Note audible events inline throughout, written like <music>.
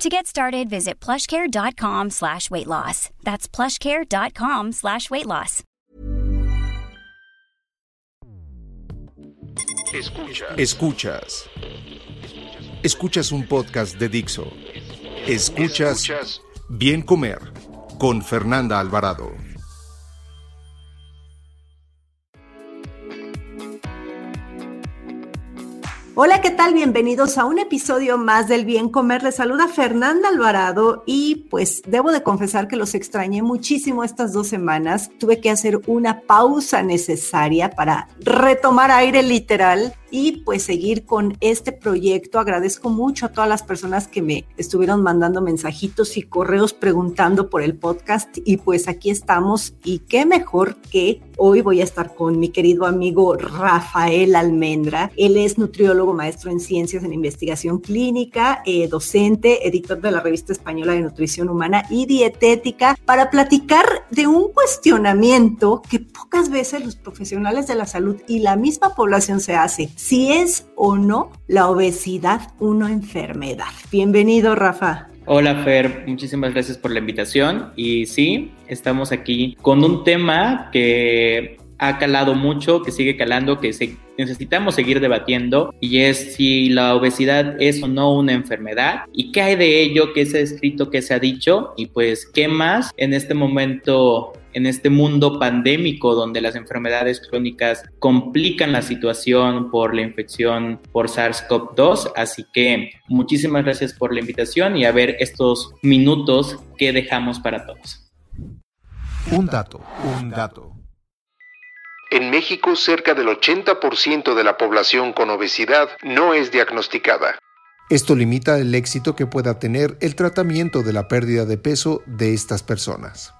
To get started, visit plushcare.com slash weight loss. That's plushcare.com slash weight loss. Escuchas. Escuchas. Escuchas un podcast de Dixo. Escuchas, Escuchas Bien Comer con Fernanda Alvarado. Hola, ¿qué tal? Bienvenidos a un episodio más del Bien Comer. Les saluda Fernanda Alvarado y pues debo de confesar que los extrañé muchísimo estas dos semanas. Tuve que hacer una pausa necesaria para retomar aire literal y pues seguir con este proyecto. Agradezco mucho a todas las personas que me estuvieron mandando mensajitos y correos preguntando por el podcast y pues aquí estamos y qué mejor que hoy voy a estar con mi querido amigo Rafael Almendra. Él es nutriólogo, maestro en ciencias en investigación clínica, eh, docente, editor de la revista española de nutrición humana y dietética para platicar de un cuestionamiento que pocas veces los profesionales de la salud y la misma población se hace si es o no la obesidad una enfermedad. Bienvenido, Rafa. Hola Fer, muchísimas gracias por la invitación y sí, estamos aquí con un tema que ha calado mucho, que sigue calando, que necesitamos seguir debatiendo y es si la obesidad es o no una enfermedad y qué hay de ello, qué se ha escrito, qué se ha dicho y pues qué más en este momento en este mundo pandémico donde las enfermedades crónicas complican la situación por la infección por SARS-CoV-2. Así que muchísimas gracias por la invitación y a ver estos minutos que dejamos para todos. Un dato, un dato. En México, cerca del 80% de la población con obesidad no es diagnosticada. Esto limita el éxito que pueda tener el tratamiento de la pérdida de peso de estas personas.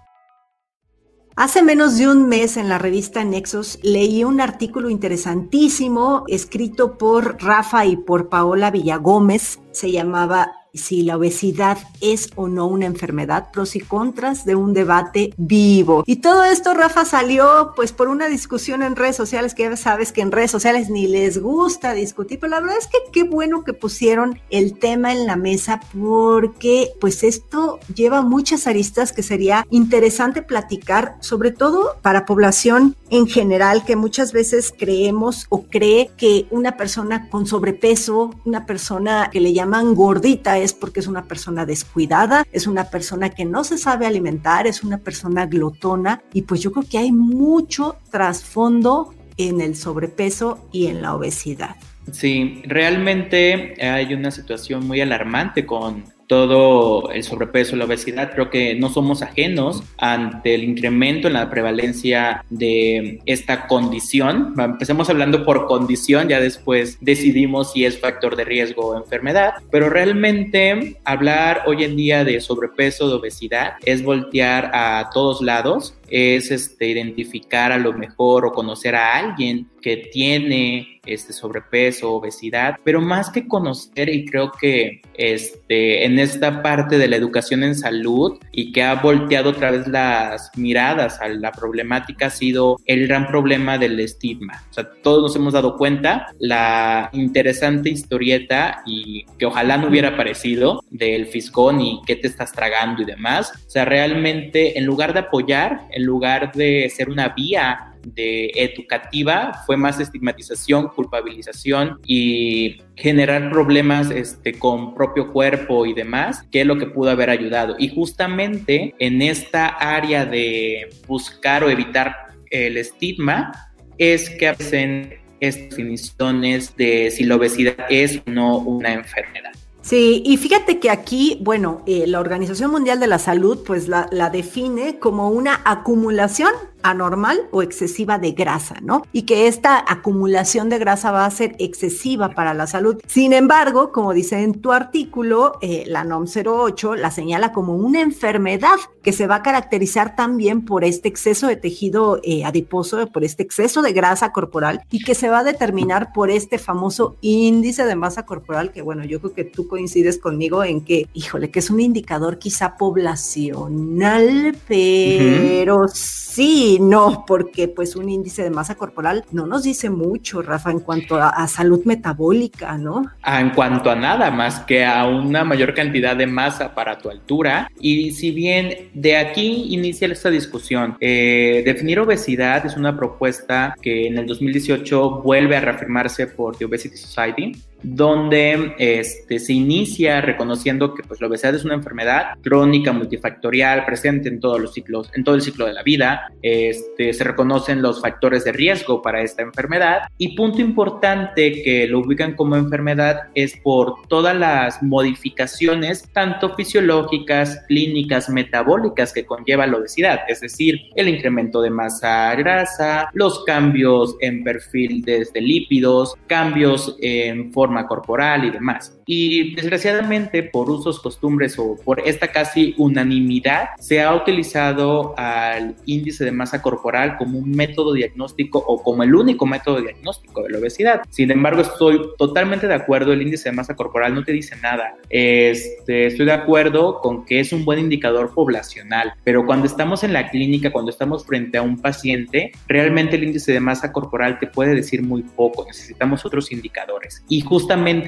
Hace menos de un mes en la revista Nexos leí un artículo interesantísimo escrito por Rafa y por Paola Villagómez. Se llamaba si la obesidad es o no una enfermedad, pros y contras de un debate vivo. Y todo esto, Rafa, salió pues por una discusión en redes sociales, que ya sabes que en redes sociales ni les gusta discutir, pero la verdad es que qué bueno que pusieron el tema en la mesa porque pues esto lleva muchas aristas que sería interesante platicar, sobre todo para población en general, que muchas veces creemos o cree que una persona con sobrepeso, una persona que le llaman gordita, es porque es una persona descuidada, es una persona que no se sabe alimentar, es una persona glotona y pues yo creo que hay mucho trasfondo en el sobrepeso y en la obesidad. Sí, realmente hay una situación muy alarmante con todo el sobrepeso, la obesidad, creo que no somos ajenos ante el incremento en la prevalencia de esta condición. Empecemos hablando por condición, ya después decidimos si es factor de riesgo o enfermedad, pero realmente hablar hoy en día de sobrepeso, de obesidad, es voltear a todos lados es este, identificar a lo mejor o conocer a alguien que tiene este sobrepeso, obesidad, pero más que conocer y creo que este, en esta parte de la educación en salud y que ha volteado otra vez las miradas a la problemática ha sido el gran problema del estigma. O sea, todos nos hemos dado cuenta la interesante historieta y que ojalá no hubiera aparecido del fisgón y qué te estás tragando y demás. O sea, realmente en lugar de apoyar, en lugar de ser una vía de educativa fue más estigmatización, culpabilización y generar problemas este, con propio cuerpo y demás, que es lo que pudo haber ayudado. Y justamente en esta área de buscar o evitar el estigma es que hacen estas definiciones de si la obesidad es o no una enfermedad. Sí, y fíjate que aquí, bueno, eh, la Organización Mundial de la Salud pues la, la, define como una acumulación anormal o excesiva de grasa, ¿no? Y que esta acumulación de grasa va a ser excesiva para la salud. Sin embargo, como dice en tu artículo, eh, la NOM 08 la señala como una enfermedad que se va a caracterizar también por este exceso de tejido eh, adiposo, por este exceso de grasa corporal y que se va a determinar por este famoso índice de masa corporal, que bueno, yo creo que tú coincides conmigo en que, híjole, que es un indicador quizá poblacional, pero sí, no, porque pues un índice de masa corporal no nos dice mucho, Rafa, en cuanto a, salud metabólica, ¿no? Ah, en cuanto a nada más que a una mayor cantidad de masa para tu altura. Y si bien de aquí inicia esta discusión, eh, definir obesidad es una propuesta que en el 2018 vuelve a reafirmarse por The Obesity Society donde este, se inicia reconociendo que pues, la obesidad es una enfermedad crónica, multifactorial, presente en todos los ciclos, en todo el ciclo de la vida. Este, se reconocen los factores de riesgo para esta enfermedad y punto importante que lo ubican como enfermedad es por todas las modificaciones, tanto fisiológicas, clínicas, metabólicas que conlleva la obesidad, es decir, el incremento de masa grasa, los cambios en perfil desde lípidos, cambios en forma corporal y demás. Y desgraciadamente por usos, costumbres o por esta casi unanimidad se ha utilizado al índice de masa corporal como un método diagnóstico o como el único método diagnóstico de la obesidad. Sin embargo, estoy totalmente de acuerdo, el índice de masa corporal no te dice nada. Este, estoy de acuerdo con que es un buen indicador poblacional, pero cuando estamos en la clínica, cuando estamos frente a un paciente, realmente el índice de masa corporal te puede decir muy poco, necesitamos otros indicadores. Y justamente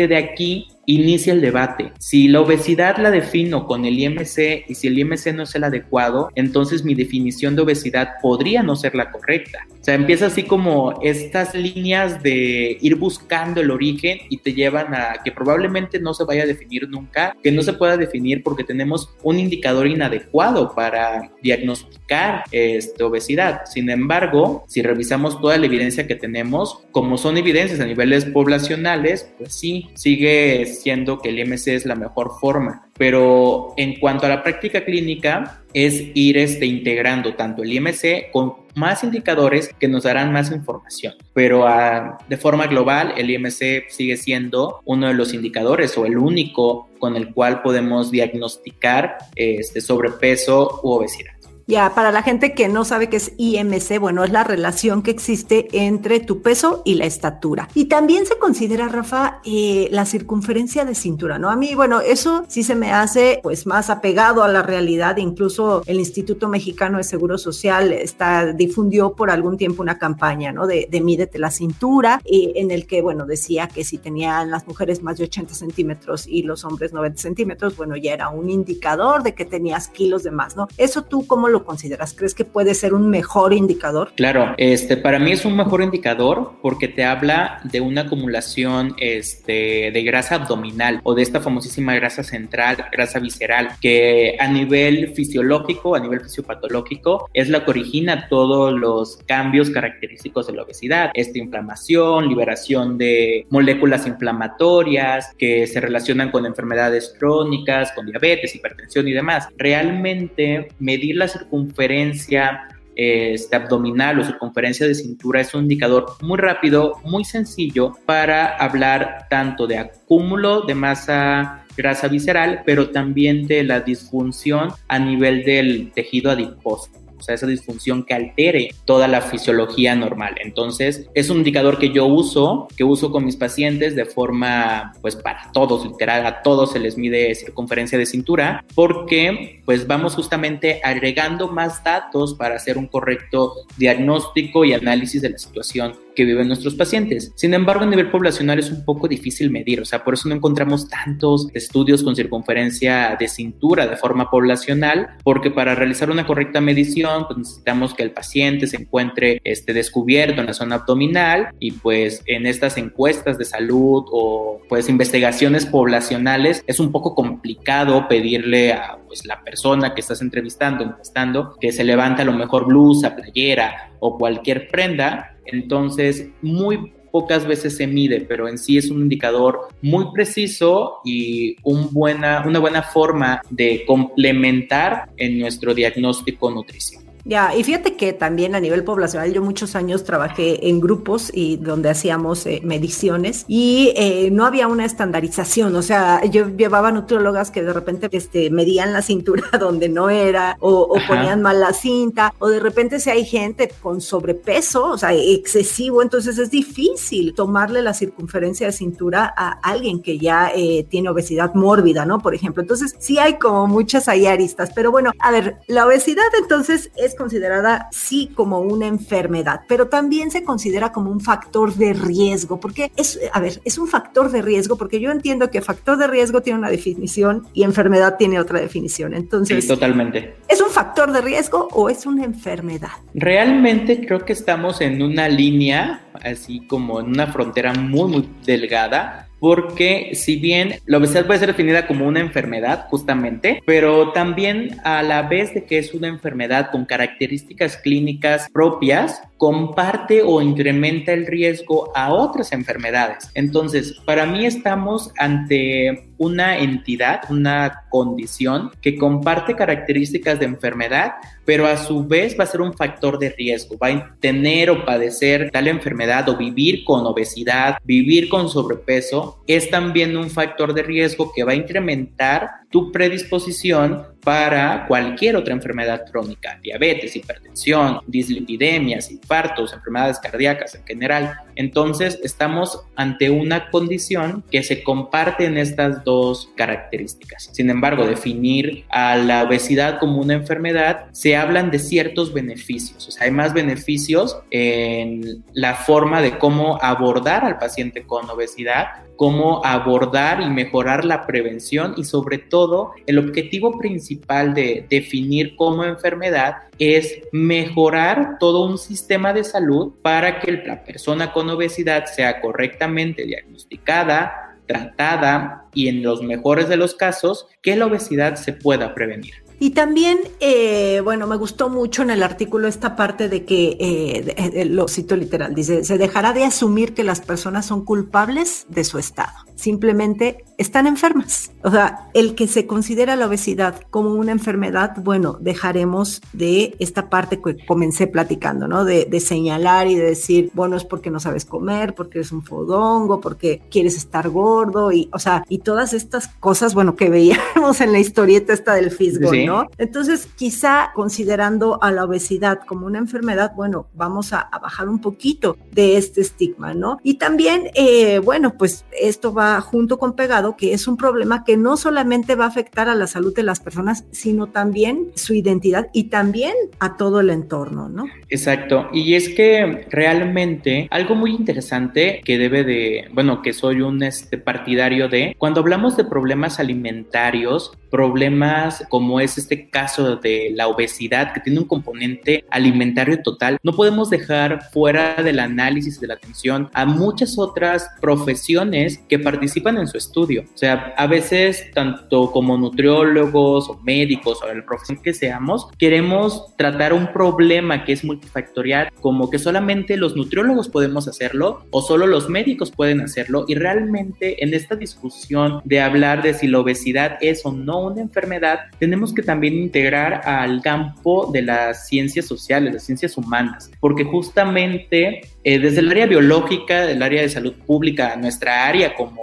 de aquí inicia el debate. Si la obesidad la defino con el IMC y si el IMC no es el adecuado, entonces mi definición de obesidad podría no ser la correcta. O sea, empieza así como estas líneas de ir buscando el origen y te llevan a que probablemente no se vaya a definir nunca, que no se pueda definir porque tenemos un indicador inadecuado para diagnosticar esta obesidad. Sin embargo, si revisamos toda la evidencia que tenemos, como son evidencias a niveles poblacionales, pues sí, sigue siendo que el IMC es la mejor forma. Pero en cuanto a la práctica clínica, es ir este, integrando tanto el IMC con más indicadores que nos darán más información. Pero ah, de forma global, el IMC sigue siendo uno de los indicadores o el único con el cual podemos diagnosticar este, sobrepeso u obesidad. Ya, para la gente que no sabe qué es IMC, bueno, es la relación que existe entre tu peso y la estatura. Y también se considera, Rafa, eh, la circunferencia de cintura, ¿no? A mí, bueno, eso sí se me hace pues más apegado a la realidad. Incluso el Instituto Mexicano de Seguro Social está, difundió por algún tiempo una campaña, ¿no? De, de mídete la cintura, y en el que, bueno, decía que si tenían las mujeres más de 80 centímetros y los hombres 90 centímetros, bueno, ya era un indicador de que tenías kilos de más, ¿no? Eso tú, ¿cómo lo consideras? ¿Crees que puede ser un mejor indicador? Claro, este, para mí es un mejor indicador porque te habla de una acumulación este, de grasa abdominal o de esta famosísima grasa central, grasa visceral, que a nivel fisiológico, a nivel fisiopatológico, es la que origina todos los cambios característicos de la obesidad. Esta inflamación, liberación de moléculas inflamatorias que se relacionan con enfermedades crónicas, con diabetes, hipertensión y demás. Realmente medir la circunferencia este, abdominal o circunferencia de cintura es un indicador muy rápido, muy sencillo para hablar tanto de acúmulo de masa grasa visceral, pero también de la disfunción a nivel del tejido adiposo o sea, esa disfunción que altere toda la fisiología normal. Entonces, es un indicador que yo uso, que uso con mis pacientes de forma, pues para todos, literal, a todos se les mide circunferencia de cintura, porque pues vamos justamente agregando más datos para hacer un correcto diagnóstico y análisis de la situación que viven nuestros pacientes. Sin embargo, a nivel poblacional es un poco difícil medir, o sea, por eso no encontramos tantos estudios con circunferencia de cintura de forma poblacional, porque para realizar una correcta medición pues necesitamos que el paciente se encuentre este, descubierto en la zona abdominal y pues en estas encuestas de salud o pues investigaciones poblacionales es un poco complicado pedirle a pues la persona que estás entrevistando, entrevistando que se levante a lo mejor blusa, playera o cualquier prenda entonces, muy pocas veces se mide, pero en sí es un indicador muy preciso y un buena, una buena forma de complementar en nuestro diagnóstico nutrición. Ya, y fíjate que también a nivel poblacional, yo muchos años trabajé en grupos y donde hacíamos eh, mediciones y eh, no había una estandarización, o sea, yo llevaba nutriólogas que de repente este, medían la cintura <laughs> donde no era o, ponían mal la cinta o de repente si hay gente con sobrepeso, o sea, excesivo, entonces es difícil tomarle la circunferencia de cintura a alguien que ya eh, tiene obesidad mórbida, ¿no? Por ejemplo, entonces sí hay como muchas ahí aristas, pero bueno, a ver, la obesidad entonces es considerada sí como una enfermedad, pero también se considera como un factor de riesgo, porque es, a ver, es un factor de riesgo, porque yo entiendo que factor de riesgo tiene una definición y enfermedad tiene otra definición. Entonces, sí, totalmente. ¿Es un factor de riesgo o es una enfermedad? Realmente creo que estamos en una línea, así como en una frontera muy, muy delgada porque si bien la obesidad puede ser definida como una enfermedad justamente, pero también a la vez de que es una enfermedad con características clínicas propias, comparte o incrementa el riesgo a otras enfermedades. Entonces, para mí estamos ante una entidad, una condición que comparte características de enfermedad, pero a su vez va a ser un factor de riesgo. Va a tener o padecer tal enfermedad o vivir con obesidad, vivir con sobrepeso, es también un factor de riesgo que va a incrementar tu predisposición para cualquier otra enfermedad crónica, diabetes, hipertensión, dislipidemias, infartos, enfermedades cardíacas en general. Entonces, estamos ante una condición que se comparte en estas dos características. Sin embargo, definir a la obesidad como una enfermedad, se hablan de ciertos beneficios. O sea, hay más beneficios en la forma de cómo abordar al paciente con obesidad, cómo abordar y mejorar la prevención y sobre todo el objetivo principal de definir como enfermedad es mejorar todo un sistema de salud para que la persona con obesidad sea correctamente diagnosticada, tratada y en los mejores de los casos que la obesidad se pueda prevenir. Y también, eh, bueno, me gustó mucho en el artículo esta parte de que, eh, eh, lo cito literal, dice, se dejará de asumir que las personas son culpables de su estado, simplemente están enfermas. O sea, el que se considera la obesidad como una enfermedad, bueno, dejaremos de esta parte que comencé platicando, ¿no? De, de señalar y de decir, bueno, es porque no sabes comer, porque eres un fodongo, porque quieres estar gordo y, o sea, y todas estas cosas, bueno, que veíamos en la historieta esta del fisgo, ¿no? Entonces, quizá considerando a la obesidad como una enfermedad, bueno, vamos a, bajar un poquito de este estigma, ¿no? Y también, eh, bueno, pues esto va junto con pegado, que es un problema que no solamente va a afectar a la salud de las personas, sino también su identidad y también a todo el entorno, ¿no? Exacto. Y es que realmente algo muy interesante que debe de, bueno, que soy un este, partidario de, cuando hablamos de problemas alimentarios, problemas como es este caso de la obesidad que tiene un componente alimentario total, no podemos dejar fuera del análisis de la atención a muchas otras profesiones que participan en su estudio. O sea, a veces tanto como nutriólogos o médicos o el profesión que seamos, queremos tratar un problema que es multifactorial, como que solamente los nutriólogos podemos hacerlo o solo los médicos pueden hacerlo y realmente en esta discusión de hablar de si la obesidad es o no una enfermedad, tenemos que también integrar al campo de las ciencias sociales, las ciencias humanas, porque justamente eh, desde el área biológica, del área de salud pública, nuestra área como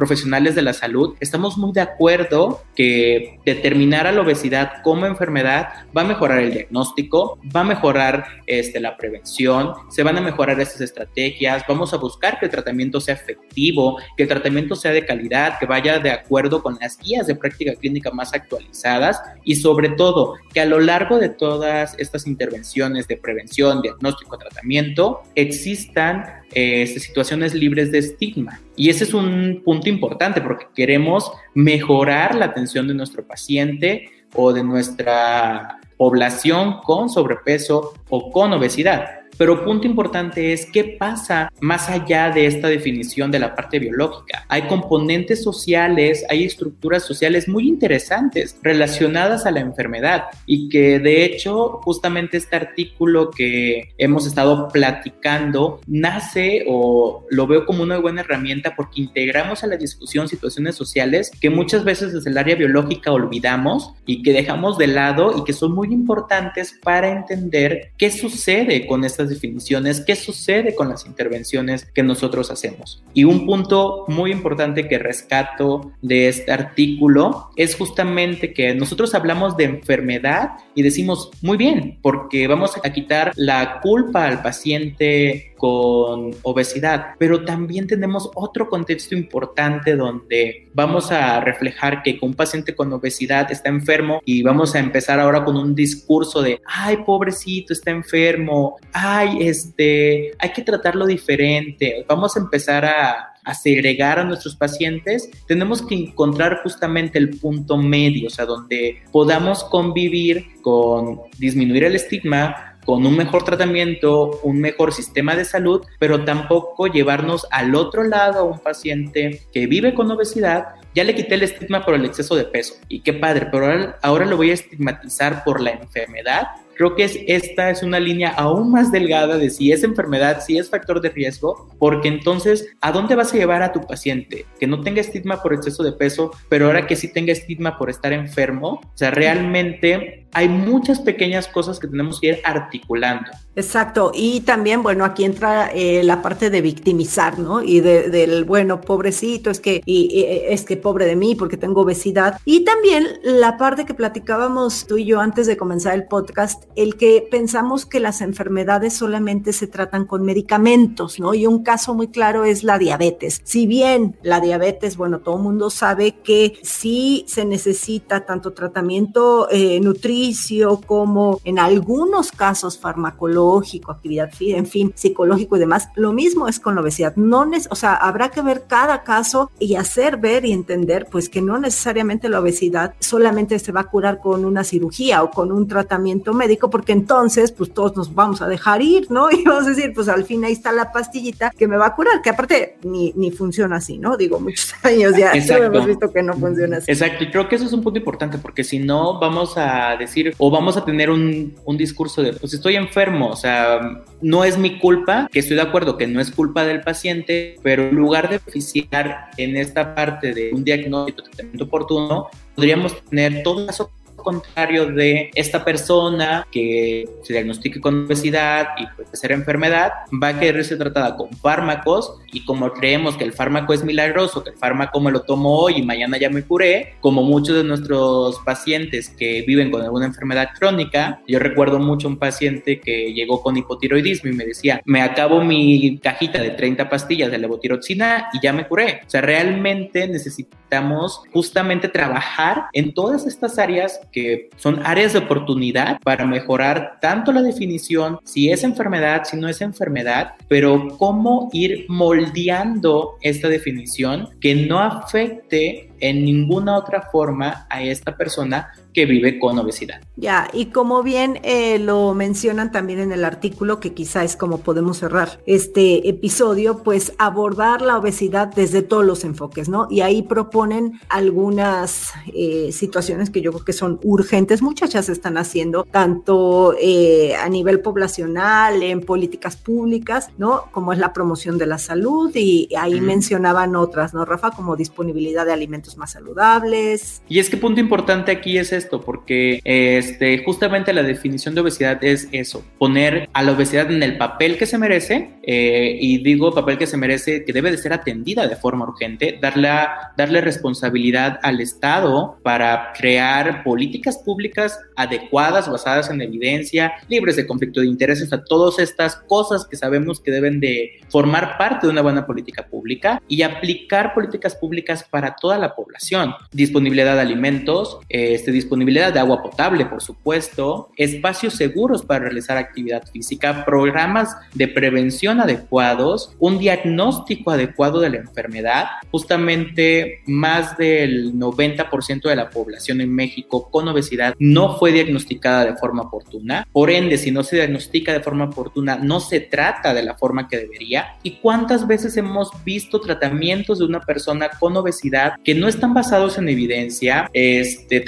profesionales de la salud, estamos muy de acuerdo que determinar a la obesidad como enfermedad va a mejorar el diagnóstico, va a mejorar este, la prevención, se van a mejorar esas estrategias, vamos a buscar que el tratamiento sea efectivo, que el tratamiento sea de calidad, que vaya de acuerdo con las guías de práctica clínica más actualizadas y sobre todo que a lo largo de todas estas intervenciones de prevención, diagnóstico, tratamiento, existan eh, situaciones libres de estigma. Y ese es un punto importante porque queremos mejorar la atención de nuestro paciente o de nuestra población con sobrepeso o con obesidad. Pero punto importante es qué pasa más allá de esta definición de la parte biológica. Hay componentes sociales, hay estructuras sociales muy interesantes relacionadas a la enfermedad y que de hecho justamente este artículo que hemos estado platicando nace o lo veo como una buena herramienta porque integramos a la discusión situaciones sociales que muchas veces desde el área biológica olvidamos y que dejamos de lado y que son muy importantes para entender qué sucede con definiciones, qué sucede con las intervenciones que nosotros hacemos. Y un punto muy importante que rescato de este artículo es justamente que nosotros hablamos de enfermedad y decimos, muy bien, porque vamos a quitar la culpa al paciente con obesidad, pero también tenemos otro contexto importante donde vamos a reflejar que un paciente con obesidad está enfermo y vamos a empezar ahora con un discurso de, ay, pobrecito, está enfermo, ay, este, hay que tratarlo diferente, vamos a empezar a a segregar a nuestros pacientes, tenemos que encontrar justamente el punto medio, o sea, donde podamos convivir con disminuir el estigma, con un mejor tratamiento, un mejor sistema de salud, pero tampoco llevarnos al otro lado a un paciente que vive con obesidad. Ya le quité el estigma por el exceso de peso y qué padre, pero ahora, lo voy a estigmatizar por la enfermedad Creo que es, esta es una línea aún más delgada de si es enfermedad, si es factor de riesgo, porque entonces, ¿a dónde vas a llevar a tu paciente? Que no tenga estigma por exceso de peso, pero ahora que sí tenga estigma por estar enfermo. O sea, realmente hay muchas pequeñas cosas que tenemos que ir articulando. Exacto, y también, bueno, aquí entra eh, la parte de victimizar, ¿no? Y del, bueno, pobrecito, es que, y, es que pobre de mí porque tengo obesidad. Y también la parte que platicábamos tú y yo antes de comenzar el podcast, el que pensamos que las enfermedades solamente se tratan con medicamentos, ¿no? Y un caso muy claro es la diabetes. Si bien la diabetes, bueno, todo el mundo sabe que sí se necesita tanto tratamiento eh, nutricio como en algunos casos farmacológico, actividad, en fin, psicológico y demás, lo mismo es con la obesidad. No, o sea, habrá que ver cada caso y hacer ver y entender, pues que no necesariamente la obesidad solamente se va a curar con una cirugía o con un tratamiento médico porque entonces pues todos nos vamos a dejar ir, ¿no? <laughs> Y vamos a decir, pues al fin ahí está la pastillita que me va a curar, que aparte ni, ni funciona así, ¿no? Digo, muchos <laughs> años ya hemos visto que no funciona así. Exacto, y creo que eso es un punto importante porque si no vamos a decir o vamos a tener un, un discurso de, pues estoy enfermo, o sea, no es mi culpa, que estoy de acuerdo que no es culpa del paciente, pero en lugar de oficiar en esta parte de un diagnóstico, tratamiento oportuno, podríamos tener todas las contrario de esta persona que se diagnostique con obesidad y puede ser enfermedad, va a querer ser tratada con fármacos y como creemos que el fármaco es milagroso, que el fármaco me lo tomo hoy y mañana ya me curé, como muchos de nuestros pacientes que viven con alguna enfermedad crónica, yo recuerdo mucho un paciente que llegó con hipotiroidismo y me decía, me acabo mi cajita de 30 pastillas de levotiroxina y ya me curé. O sea, realmente necesitamos justamente trabajar en todas estas áreas que son áreas de oportunidad para mejorar tanto la definición, si es enfermedad, si no es enfermedad, pero cómo ir moldeando esta definición que no afecte en ninguna otra forma a esta persona que vive con obesidad. Ya, y como bien eh, lo mencionan también en el artículo, que quizá es como podemos cerrar este episodio, pues abordar la obesidad desde todos los enfoques, ¿no? Y ahí proponen algunas eh, situaciones que yo creo que son urgentes, muchas ya se están haciendo, tanto eh, a nivel poblacional, en políticas públicas, ¿no? Como es la promoción de la salud, y ahí mencionaban otras, ¿no, Rafa? Como disponibilidad de alimentos más saludables. Y es que punto importante aquí es esto, porque este, justamente la definición de obesidad es eso, poner a la obesidad en el papel que se merece, eh, y digo papel que se merece, que debe de ser atendida de forma urgente, darle, darle responsabilidad al Estado para crear políticas públicas adecuadas, basadas en evidencia, libres de conflicto de intereses, a todas estas cosas que sabemos que deben de formar parte de una buena política pública y aplicar políticas públicas para toda la población. Disponibilidad de alimentos, este, disponibilidad de agua potable, por supuesto, espacios seguros para realizar actividad física, programas de prevención adecuados, un diagnóstico adecuado de la enfermedad. Justamente más del 90% de la población en México con obesidad no fue diagnosticada de forma oportuna. Por ende, si no se diagnostica de forma oportuna, no se trata de la forma que debería. ¿Y cuántas veces hemos visto tratamientos de una persona con obesidad que no están basados en evidencia, este,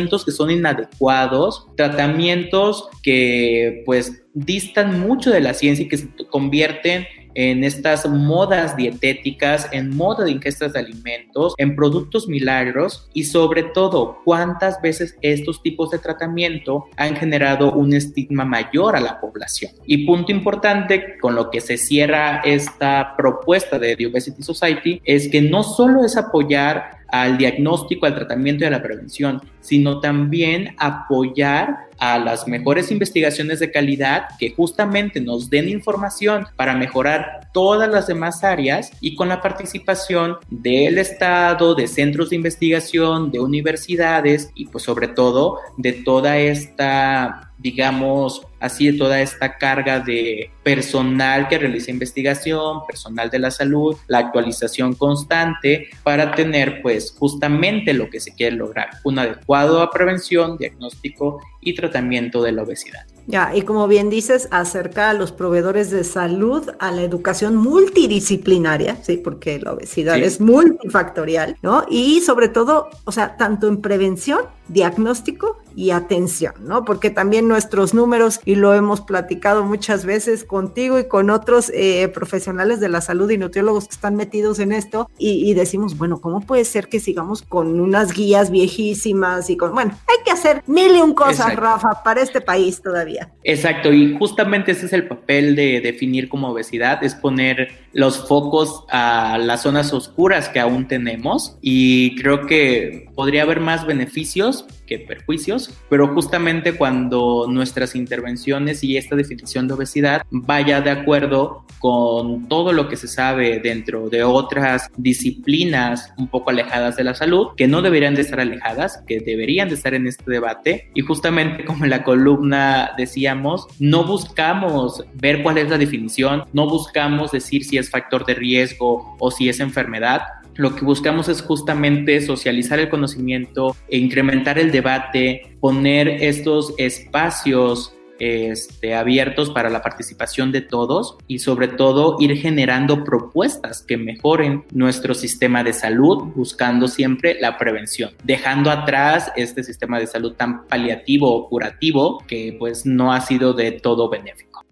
tratamientos que son inadecuados, tratamientos que pues distan mucho de la ciencia y que se convierten en estas modas dietéticas, en moda de ingestas de alimentos, en productos milagros y sobre todo cuántas veces estos tipos de tratamiento han generado un estigma mayor a la población. Y punto importante con lo que se cierra esta propuesta de The Obesity Society es que no solo es apoyar al diagnóstico, al tratamiento y a la prevención, sino también apoyar a las mejores investigaciones de calidad que justamente nos den información para mejorar todas las demás áreas y con la participación del Estado, de centros de investigación, de universidades y pues sobre todo de toda esta digamos así, de toda esta carga de personal que realiza investigación, personal de la salud, la actualización constante para tener pues justamente lo que se quiere lograr, un adecuado a prevención, diagnóstico y tratamiento de la obesidad. Ya, y como bien dices, acerca a los proveedores de salud a la educación multidisciplinaria, sí, porque la obesidad es multifactorial, ¿no? Y sobre todo, o sea, tanto en prevención, diagnóstico y atención, ¿no? Porque también nuestros números, y lo hemos platicado muchas veces contigo y con otros eh, profesionales de la salud y nutriólogos que están metidos en esto, y, decimos, bueno, ¿cómo puede ser que sigamos con unas guías viejísimas y con, bueno, hay que hacer mil y un cosas, Rafa, para este país todavía? Exacto, y justamente ese es el papel de definir como obesidad, es poner los focos a las zonas oscuras que aún tenemos, y creo que podría haber más beneficios que perjuicios, pero justamente cuando nuestras intervenciones y esta definición de obesidad vaya de acuerdo con todo lo que se sabe dentro de otras disciplinas un poco alejadas de la salud, que no deberían de estar alejadas, que deberían de estar en este debate. Y justamente como en la columna decíamos, no buscamos ver cuál es la definición, no buscamos decir si es factor de riesgo o si es enfermedad, lo que buscamos es justamente socializar el conocimiento e incrementar el debate, poner estos espacios este, abiertos para la participación de todos y sobre todo ir generando propuestas que mejoren nuestro sistema de salud buscando siempre la prevención, dejando atrás este sistema de salud tan paliativo o curativo que pues no ha sido de todo benéfico.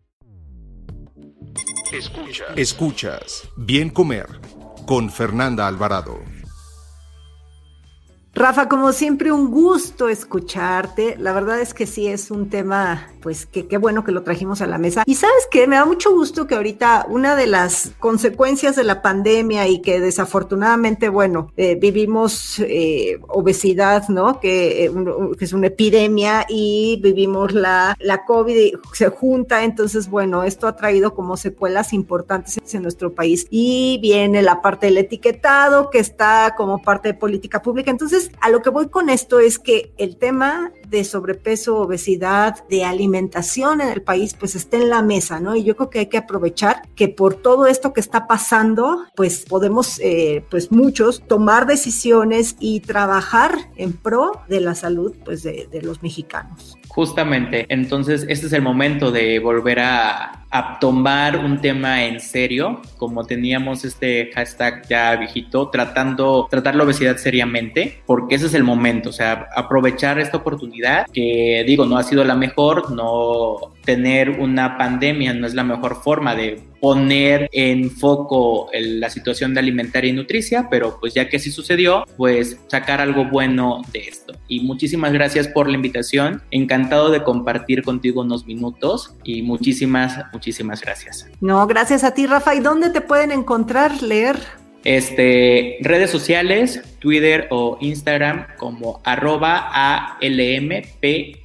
Escuchas. Escuchas. Bien comer con Fernanda Alvarado. Rafa, como siempre, un gusto escucharte. La verdad es que sí es un tema pues qué bueno que lo trajimos a la mesa. Y sabes que me da mucho gusto que ahorita una de las consecuencias de la pandemia y que desafortunadamente, bueno, eh, vivimos eh, obesidad, ¿no? Eh, que, es una epidemia y vivimos la, la COVID, se junta, entonces, bueno, esto ha traído como secuelas importantes en nuestro país. Y viene la parte del etiquetado que está como parte de política pública. Entonces, a lo que voy con esto es que el tema de sobrepeso, obesidad, de alimentación en el país, pues esté en la mesa, ¿no? Y yo creo que hay que aprovechar que por todo esto que está pasando, pues podemos, eh, pues muchos, tomar decisiones y trabajar en pro de la salud, pues de, los mexicanos. Justamente, entonces este es el momento de volver a, tomar un tema en serio, como teníamos este hashtag ya viejito, tratando, tratar la obesidad seriamente, porque ese es el momento, o sea, aprovechar esta oportunidad que digo, no ha sido la mejor, no tener una pandemia no es la mejor forma de poner en foco la situación de alimentaria y nutricia, pero pues ya que así sucedió, pues sacar algo bueno de esto. Y muchísimas gracias por la invitación, encantado de compartir contigo unos minutos y muchísimas, muchísimas gracias. No, gracias a ti Rafa. ¿Y dónde te pueden encontrar, leer? Este, redes sociales, Twitter o Instagram como arroba ALMPEG.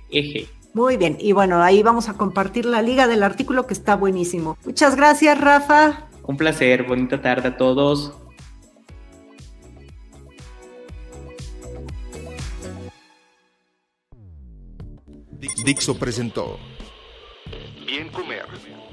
Muy bien, y bueno, ahí vamos a compartir la liga del artículo que está buenísimo. Muchas gracias, Rafa. Un placer, bonita tarde a todos. Dixo presentó Bien Comer